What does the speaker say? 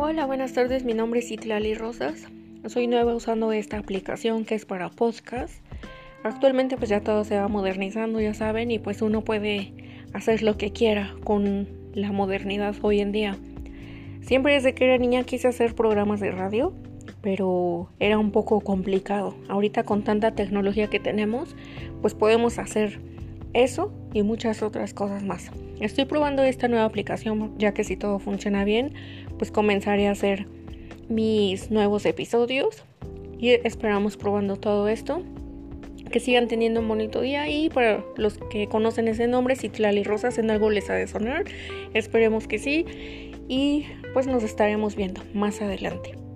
Hola, buenas tardes. Mi nombre es Itlali Rosas. Soy nueva usando esta aplicación que es para podcast. Actualmente pues ya todo se va modernizando, ya saben, y pues uno puede hacer lo que quiera con la modernidad hoy en día. Siempre desde que era niña quise hacer programas de radio, pero era un poco complicado. Ahorita con tanta tecnología que tenemos, pues podemos hacer eso y muchas otras cosas más. Estoy probando esta nueva aplicación ya que si todo funciona bien, pues comenzaré a hacer mis nuevos episodios y esperamos probando todo esto. Que sigan teniendo un bonito día y para los que conocen ese nombre, si Tlali Rosas en algo les ha de sonar, esperemos que sí y pues nos estaremos viendo más adelante.